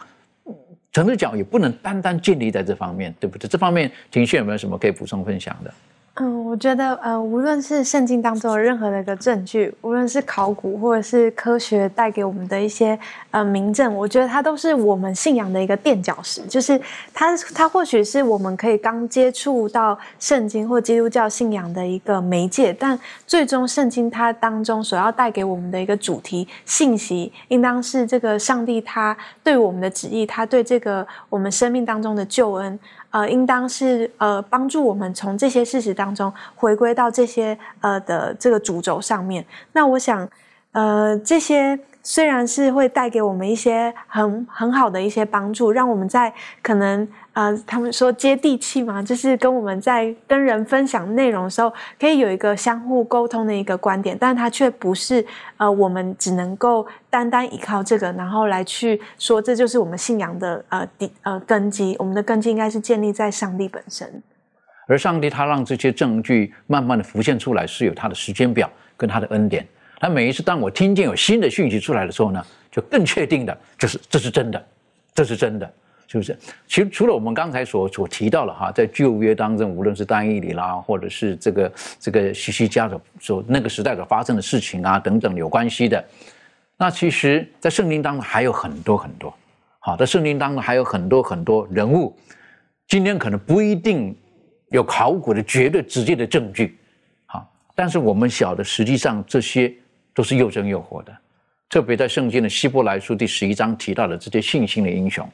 城市角也不能单单建立在这方面，对不对？这方面，庭旭有没有什么可以补充分享的？嗯，我觉得，呃，无论是圣经当中的任何的一个证据，无论是考古或者是科学带给我们的一些呃明证，我觉得它都是我们信仰的一个垫脚石。就是它，它或许是我们可以刚接触到圣经或基督教信仰的一个媒介，但最终圣经它当中所要带给我们的一个主题信息，应当是这个上帝他对我们的旨意，他对这个我们生命当中的救恩。呃，应当是呃帮助我们从这些事实当中回归到这些呃的这个主轴上面。那我想，呃，这些虽然是会带给我们一些很很好的一些帮助，让我们在可能。啊，他们说接地气嘛，就是跟我们在跟人分享内容的时候，可以有一个相互沟通的一个观点，但它却不是呃，我们只能够单单依靠这个，然后来去说这就是我们信仰的呃底呃根基。我们的根基应该是建立在上帝本身，而上帝他让这些证据慢慢的浮现出来，是有他的时间表跟他的恩典。他每一次当我听见有新的讯息出来的时候呢，就更确定的，就是这是真的，这是真的。是不是？其实除了我们刚才所所提到的哈，在旧约当中，无论是单义里啦，或者是这个这个西西家的所那个时代所发生的事情啊等等有关系的，那其实，在圣经当中还有很多很多。好，在圣经当中还有很多很多人物，今天可能不一定有考古的绝对直接的证据，好，但是我们晓得，实际上这些都是又真又活的。特别在圣经的希伯来书第十一章提到的这些信心的英雄。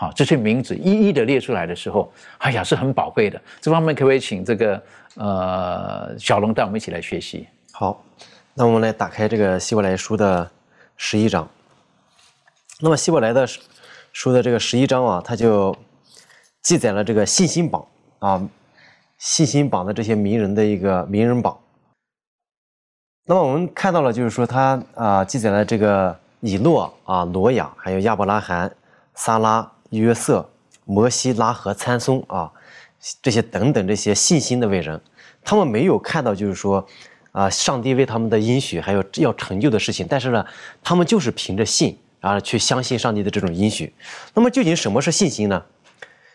好，这些名字一一的列出来的时候，哎呀，是很宝贵的。这方面可不可以请这个呃小龙带我们一起来学习？好，那我们来打开这个希伯来书的十一章。那么希伯来的书的这个十一章啊，它就记载了这个信心榜啊，信心榜的这些名人的一个名人榜。那么我们看到了，就是说他啊记载了这个以诺啊、挪亚，还有亚伯拉罕、撒拉、约瑟、摩西、拉和、参松啊这些等等这些信心的伟人，他们没有看到就是说啊上帝为他们的应许还有要成就的事情，但是呢，他们就是凭着信啊去相信上帝的这种应许。那么究竟什么是信心呢？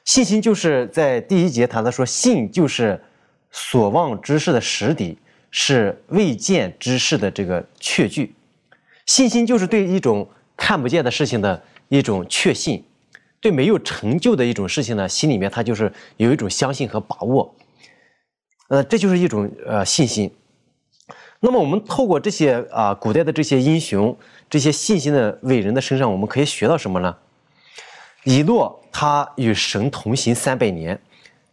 信心就是在第一节谈的说，信就是所望之事的实底。是未见之事的这个确据，信心就是对一种看不见的事情的一种确信，对没有成就的一种事情呢，心里面他就是有一种相信和把握，呃，这就是一种呃信心。那么我们透过这些啊古代的这些英雄、这些信心的伟人的身上，我们可以学到什么呢？以诺他与神同行三百年。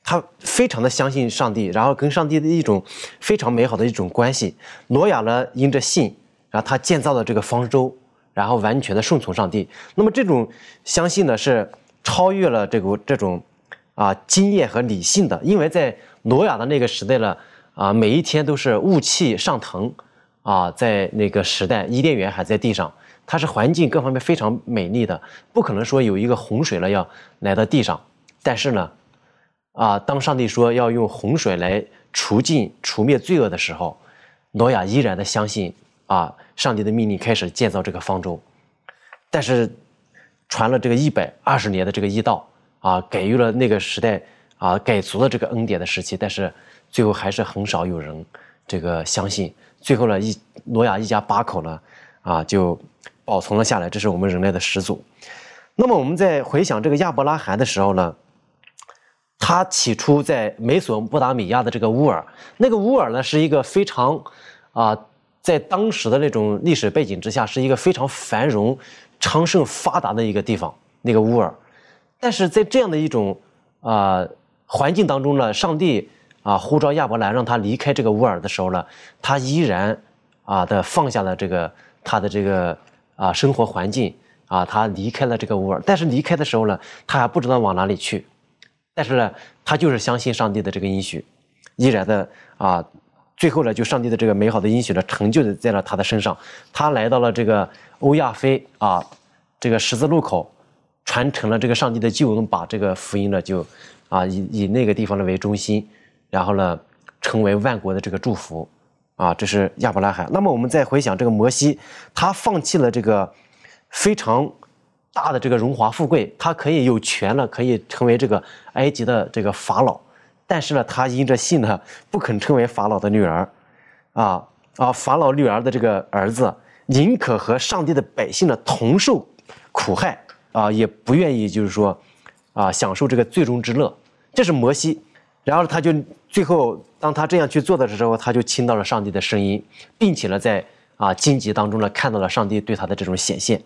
他非常的相信上帝，然后跟上帝的一种非常美好的一种关系。挪亚呢，因着信，然后他建造了这个方舟，然后完全的顺从上帝。那么这种相信呢，是超越了这个这种啊经验和理性的，因为在挪亚的那个时代呢，啊每一天都是雾气上腾，啊在那个时代，伊甸园还在地上，它是环境各方面非常美丽的，不可能说有一个洪水了要来到地上，但是呢。啊，当上帝说要用洪水来除尽、除灭罪恶的时候，挪亚依然的相信啊，上帝的命令开始建造这个方舟。但是，传了这个一百二十年的这个异道啊，给予了那个时代啊改足了这个恩典的时期，但是最后还是很少有人这个相信。最后呢，一挪亚一家八口呢啊就保存了下来，这是我们人类的始祖。那么我们在回想这个亚伯拉罕的时候呢？他起初在美索不达米亚的这个乌尔，那个乌尔呢是一个非常，啊，在当时的那种历史背景之下，是一个非常繁荣、昌盛、发达的一个地方。那个乌尔，但是在这样的一种啊环境当中呢，上帝啊呼召亚伯兰让他离开这个乌尔的时候呢，他依然啊的放下了这个他的这个啊生活环境啊，他离开了这个乌尔。但是离开的时候呢，他还不知道往哪里去。但是呢，他就是相信上帝的这个应许，依然的啊，最后呢，就上帝的这个美好的应许呢，成就在了他的身上。他来到了这个欧亚非啊，这个十字路口，传承了这个上帝的救恩，把这个福音呢，就啊以以那个地方呢为中心，然后呢，成为万国的这个祝福啊。这是亚伯拉罕。那么我们再回想这个摩西，他放弃了这个非常。大的这个荣华富贵，他可以有权了，可以成为这个埃及的这个法老，但是呢，他因着信呢，不肯称为法老的女儿，啊啊，法老女儿的这个儿子，宁可和上帝的百姓呢同受苦害啊，也不愿意就是说，啊，享受这个最终之乐。这是摩西，然后他就最后当他这样去做的时候，他就听到了上帝的声音，并且呢，在啊荆棘当中呢，看到了上帝对他的这种显现。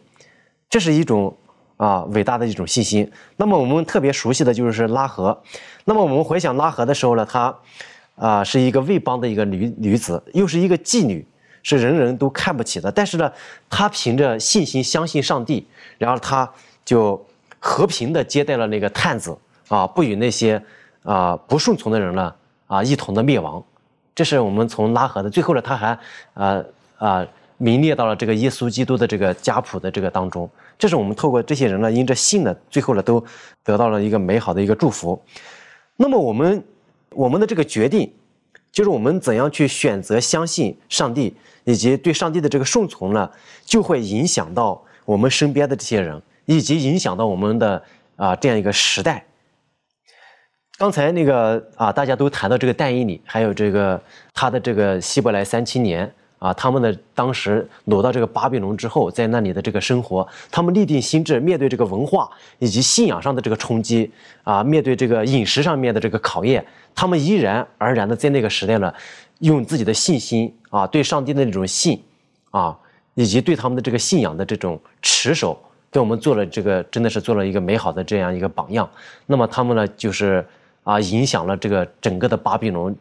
这是一种啊伟大的一种信心。那么我们特别熟悉的就是拉合。那么我们回想拉合的时候呢，她啊是一个魏邦的一个女女子，又是一个妓女，是人人都看不起的。但是呢，她凭着信心相信上帝，然后她就和平的接待了那个探子啊，不与那些啊不顺从的人呢啊一同的灭亡。这是我们从拉合的最后呢，他还啊啊。名列到了这个耶稣基督的这个家谱的这个当中，这是我们透过这些人呢，因着信呢，最后呢都得到了一个美好的一个祝福。那么我们我们的这个决定，就是我们怎样去选择相信上帝，以及对上帝的这个顺从呢，就会影响到我们身边的这些人，以及影响到我们的啊这样一个时代。刚才那个啊，大家都谈到这个但以理，还有这个他的这个希伯来三七年。啊，他们的当时挪到这个巴比伦之后，在那里的这个生活，他们立定心智，面对这个文化以及信仰上的这个冲击，啊，面对这个饮食上面的这个考验，他们依然而然的在那个时代呢，用自己的信心啊，对上帝的那种信，啊，以及对他们的这个信仰的这种持守，给我们做了这个，真的是做了一个美好的这样一个榜样。那么他们呢，就是啊，影响了这个整个的巴比伦，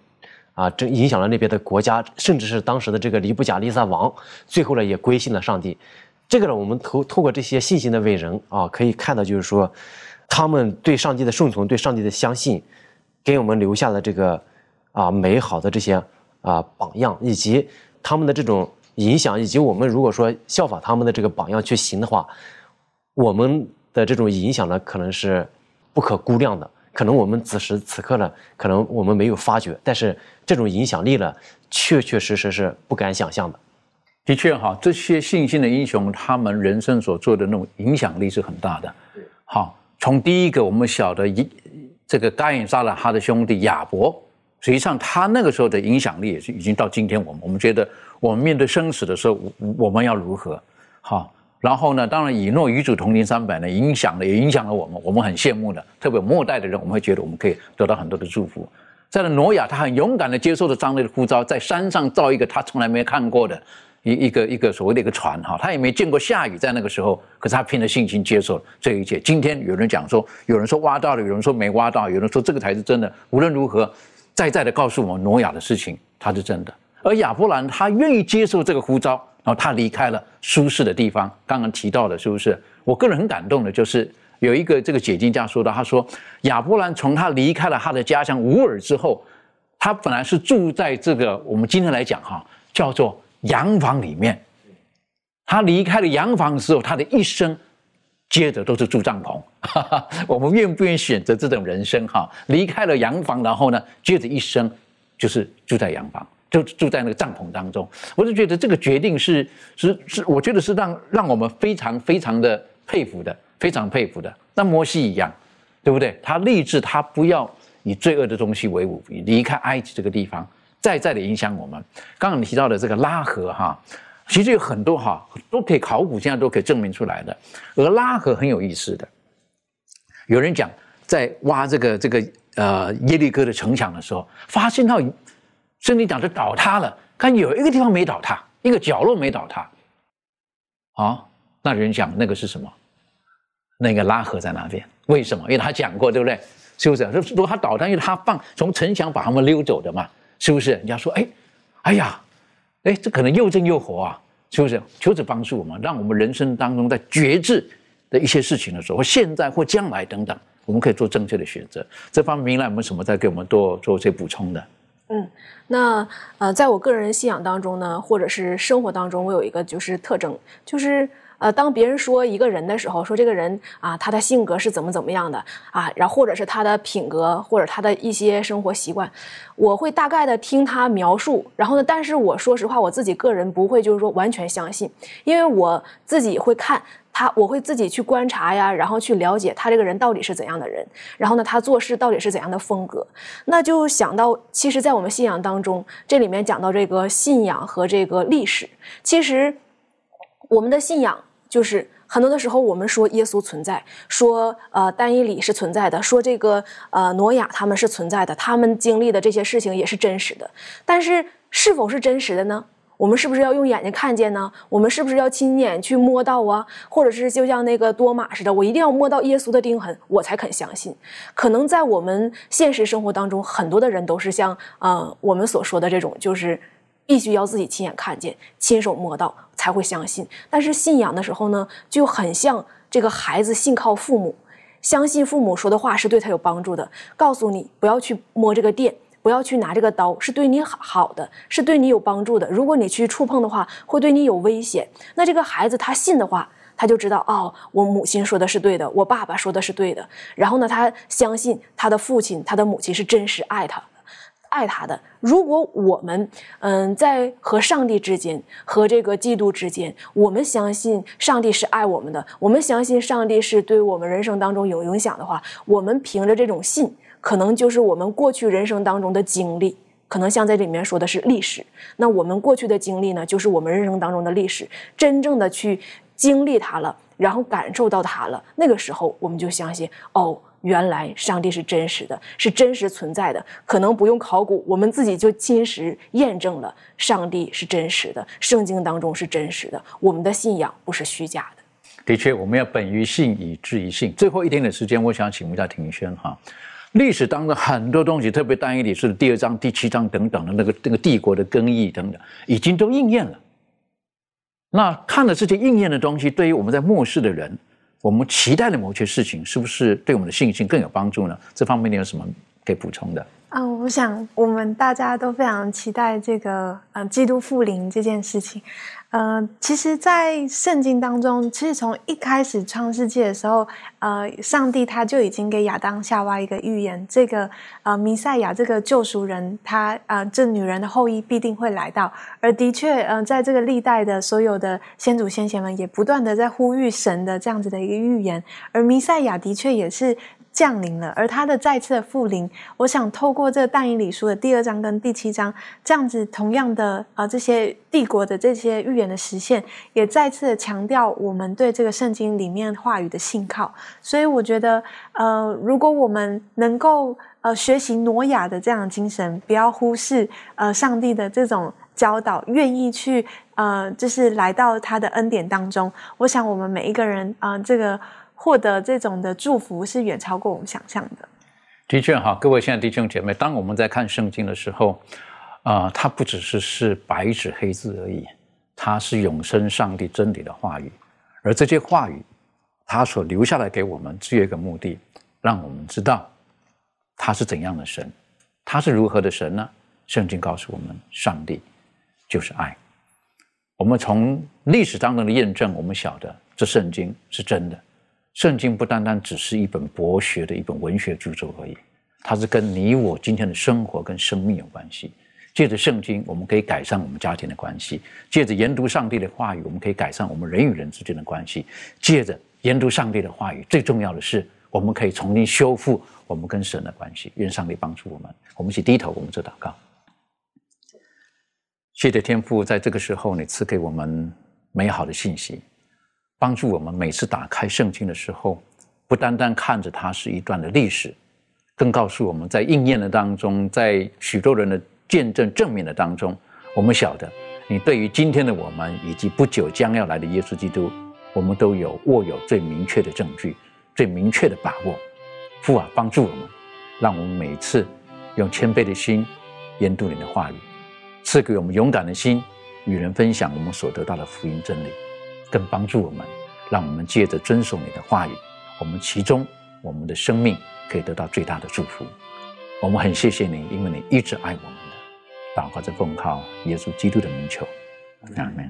啊，这影响了那边的国家，甚至是当时的这个尼布甲利撒王，最后呢也归信了上帝。这个呢，我们透透过这些信心的伟人啊，可以看到，就是说，他们对上帝的顺从，对上帝的相信，给我们留下了这个啊美好的这些啊榜样，以及他们的这种影响，以及我们如果说效仿他们的这个榜样去行的话，我们的这种影响呢，可能是不可估量的。可能我们此时此刻呢，可能我们没有发觉，但是这种影响力呢，确确实实是不敢想象的。的确哈，这些信心的英雄，他们人生所做的那种影响力是很大的。好，从第一个我们晓得一这个该隐杀了他的兄弟亚伯，实际上他那个时候的影响力也是已经到今天我们我们觉得我们面对生死的时候，我们要如何？好，然后呢，当然以诺与主同龄三百呢，影响了也影响了我们，我们很羡慕的，特别末代的人，我们会觉得我们可以得到很多的祝福。在挪亚，他很勇敢的接受了张雷的呼召，在山上造一个他从来没看过的。一一个一个所谓的一个船哈，他也没见过下雨，在那个时候，可是他凭着信心接受这一切。今天有人讲说，有人说挖到了，有人说没挖到，有人说这个才是真的。无论如何，再再的告诉我们挪亚的事情，他是真的。而亚伯兰他愿意接受这个呼召，然后他离开了舒适的地方。刚刚提到的是不是？我个人很感动的，就是有一个这个解经家说到，他说亚伯兰从他离开了他的家乡乌尔之后，他本来是住在这个我们今天来讲哈，叫做。洋房里面，他离开了洋房之后，他的一生接着都是住帐篷。我们愿不愿意选择这种人生？哈，离开了洋房，然后呢，接着一生就是住在洋房，就住在那个帐篷当中。我就觉得这个决定是是是，我觉得是让让我们非常非常的佩服的，非常佩服的。那摩西一样，对不对？他立志，他不要以罪恶的东西为伍，离开埃及这个地方。再再的影响我们。刚刚你提到的这个拉合哈，其实有很多哈都可以考古，现在都可以证明出来的。而拉合很有意思的，有人讲在挖这个这个呃耶利哥的城墙的时候，发现到圣经讲的倒塌了，看有一个地方没倒塌，一个角落没倒塌。啊，那人讲那个是什么？那个拉合在那边？为什么？因为他讲过，对不对？是不是？如果他倒塌，因为他放从城墙把他们溜走的嘛。是不是？人家说，哎，哎呀，哎，这可能又正又活啊！是不是？求子帮助我们，让我们人生当中在觉知的一些事情的时候，或现在或将来等等，我们可以做正确的选择。这方面，明来有没有什么再给我们多做些补充的？嗯，那呃，在我个人信仰当中呢，或者是生活当中，我有一个就是特征，就是。呃，当别人说一个人的时候，说这个人啊，他的性格是怎么怎么样的啊，然后或者是他的品格，或者他的一些生活习惯，我会大概的听他描述，然后呢，但是我说实话，我自己个人不会就是说完全相信，因为我自己会看他，我会自己去观察呀，然后去了解他这个人到底是怎样的人，然后呢，他做事到底是怎样的风格，那就想到，其实，在我们信仰当中，这里面讲到这个信仰和这个历史，其实。我们的信仰就是很多的时候，我们说耶稣存在，说呃丹伊里是存在的，说这个呃挪亚他们是存在的，他们经历的这些事情也是真实的。但是是否是真实的呢？我们是不是要用眼睛看见呢？我们是不是要亲眼去摸到啊？或者是就像那个多马似的，我一定要摸到耶稣的钉痕，我才肯相信。可能在我们现实生活当中，很多的人都是像呃我们所说的这种，就是。必须要自己亲眼看见、亲手摸到才会相信。但是信仰的时候呢，就很像这个孩子信靠父母，相信父母说的话是对他有帮助的。告诉你不要去摸这个电，不要去拿这个刀，是对你好的，是对你有帮助的。如果你去触碰的话，会对你有危险。那这个孩子他信的话，他就知道哦，我母亲说的是对的，我爸爸说的是对的。然后呢，他相信他的父亲、他的母亲是真实爱他。爱他的。如果我们嗯在和上帝之间和这个基督之间，我们相信上帝是爱我们的，我们相信上帝是对我们人生当中有影响的话，我们凭着这种信，可能就是我们过去人生当中的经历，可能像在里面说的是历史。那我们过去的经历呢，就是我们人生当中的历史，真正的去经历它了，然后感受到它了，那个时候我们就相信哦。原来上帝是真实的，是真实存在的，可能不用考古，我们自己就亲实验证了上帝是真实的，圣经当中是真实的，我们的信仰不是虚假的。的确，我们要本于信，以至于信。最后一点的时间，我想请问一下庭轩哈，历史当中很多东西，特别单一理书的第二章、第七章等等的那个那个帝国的更易等等，已经都应验了。那看了这些应验的东西，对于我们在末世的人，我们期待的某些事情，是不是对我们的信心更有帮助呢？这方面你有什么可以补充的？嗯，我想我们大家都非常期待这个呃基督复临这件事情。呃，其实，在圣经当中，其实从一开始创世纪的时候，呃，上帝他就已经给亚当夏娃一个预言，这个呃弥赛亚这个救赎人，他啊这女人的后裔必定会来到。而的确，呃，在这个历代的所有的先祖先贤们，也不断的在呼吁神的这样子的一个预言，而弥赛亚的确也是。降临了，而他的再次的复临，我想透过这个但以理书的第二章跟第七章，这样子同样的啊，这些帝国的这些预言的实现，也再次的强调我们对这个圣经里面话语的信靠。所以我觉得，呃，如果我们能够呃学习挪亚的这样的精神，不要忽视呃上帝的这种教导，愿意去呃就是来到他的恩典当中，我想我们每一个人啊，这个。获得这种的祝福是远超过我们想象的。的确哈，各位现在弟兄姐妹，当我们在看圣经的时候，啊，它不只是是白纸黑字而已，它是永生上帝真理的话语。而这些话语，它所留下来给我们，只有一个目的，让我们知道他是怎样的神，他是如何的神呢？圣经告诉我们，上帝就是爱。我们从历史当中的验证，我们晓得这圣经是真的。圣经不单单只是一本博学的一本文学著作而已，它是跟你我今天的生活跟生命有关系。借着圣经，我们可以改善我们家庭的关系；借着研读上帝的话语，我们可以改善我们人与人之间的关系；借着研读上帝的话语，最重要的是，我们可以重新修复我们跟神的关系。愿上帝帮助我们。我们一起低头，我们做祷告。谢谢天父，在这个时候，你赐给我们美好的信息。帮助我们每次打开圣经的时候，不单单看着它是一段的历史，更告诉我们在应验的当中，在许多人的见证证明的当中，我们晓得你对于今天的我们以及不久将要来的耶稣基督，我们都有握有最明确的证据、最明确的把握。父啊，帮助我们，让我们每次用谦卑的心研读你的话语，赐给我们勇敢的心，与人分享我们所得到的福音真理。更帮助我们，让我们借着遵守你的话语，我们其中我们的生命可以得到最大的祝福。我们很谢谢你，因为你一直爱我们的。祷告着奉靠耶稣基督的名求，阿门。